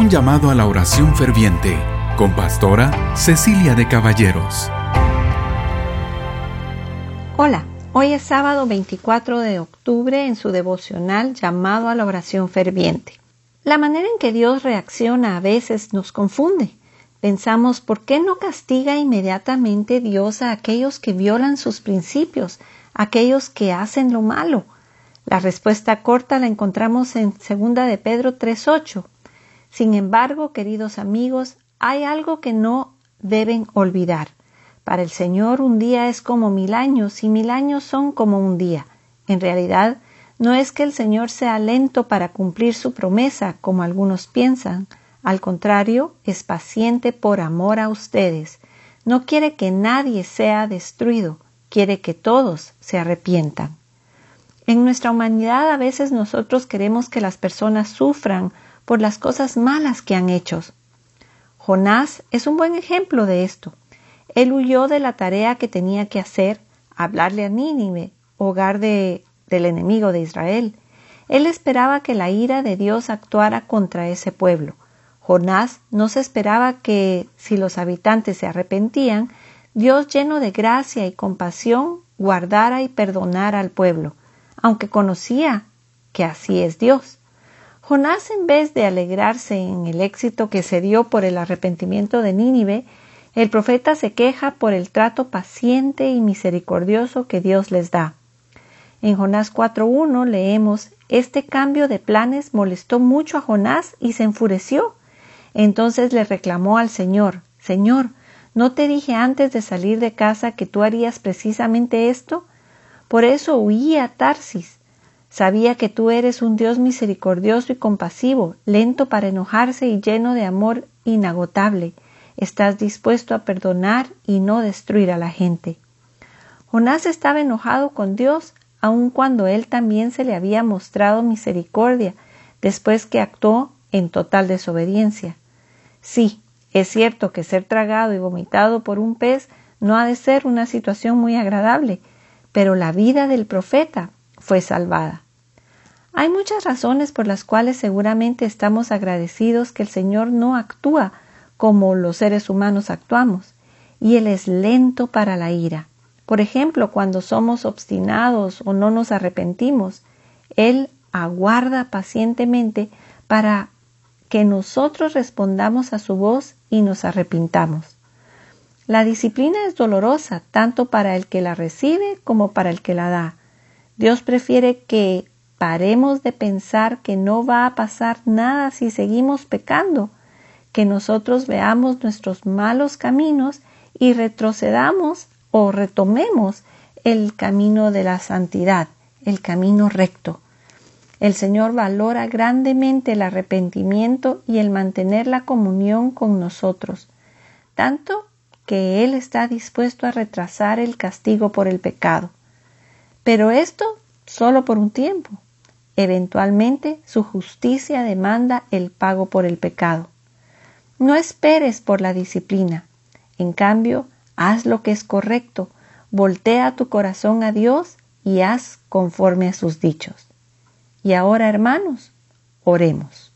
Un llamado a la oración ferviente con pastora Cecilia de Caballeros. Hola, hoy es sábado 24 de octubre en su devocional llamado a la oración ferviente. La manera en que Dios reacciona a veces nos confunde. Pensamos, ¿por qué no castiga inmediatamente Dios a aquellos que violan sus principios, aquellos que hacen lo malo? La respuesta corta la encontramos en 2 de Pedro 3.8. Sin embargo, queridos amigos, hay algo que no deben olvidar. Para el Señor un día es como mil años y mil años son como un día. En realidad, no es que el Señor sea lento para cumplir su promesa, como algunos piensan. Al contrario, es paciente por amor a ustedes. No quiere que nadie sea destruido, quiere que todos se arrepientan. En nuestra humanidad a veces nosotros queremos que las personas sufran por las cosas malas que han hecho. Jonás es un buen ejemplo de esto. Él huyó de la tarea que tenía que hacer, hablarle a Nínive, hogar de, del enemigo de Israel. Él esperaba que la ira de Dios actuara contra ese pueblo. Jonás no se esperaba que, si los habitantes se arrepentían, Dios lleno de gracia y compasión guardara y perdonara al pueblo, aunque conocía que así es Dios. Jonás, en vez de alegrarse en el éxito que se dio por el arrepentimiento de Nínive, el profeta se queja por el trato paciente y misericordioso que Dios les da. En Jonás 4.1 leemos, Este cambio de planes molestó mucho a Jonás y se enfureció. Entonces le reclamó al Señor, Señor, ¿no te dije antes de salir de casa que tú harías precisamente esto? Por eso huí a Tarsis. Sabía que tú eres un Dios misericordioso y compasivo, lento para enojarse y lleno de amor inagotable. Estás dispuesto a perdonar y no destruir a la gente. Jonás estaba enojado con Dios, aun cuando él también se le había mostrado misericordia, después que actuó en total desobediencia. Sí, es cierto que ser tragado y vomitado por un pez no ha de ser una situación muy agradable, pero la vida del profeta fue salvada. Hay muchas razones por las cuales seguramente estamos agradecidos que el Señor no actúa como los seres humanos actuamos, y Él es lento para la ira. Por ejemplo, cuando somos obstinados o no nos arrepentimos, Él aguarda pacientemente para que nosotros respondamos a su voz y nos arrepintamos. La disciplina es dolorosa tanto para el que la recibe como para el que la da. Dios prefiere que paremos de pensar que no va a pasar nada si seguimos pecando, que nosotros veamos nuestros malos caminos y retrocedamos o retomemos el camino de la santidad, el camino recto. El Señor valora grandemente el arrepentimiento y el mantener la comunión con nosotros, tanto que Él está dispuesto a retrasar el castigo por el pecado. Pero esto solo por un tiempo. Eventualmente su justicia demanda el pago por el pecado. No esperes por la disciplina. En cambio, haz lo que es correcto, voltea tu corazón a Dios y haz conforme a sus dichos. Y ahora, hermanos, oremos.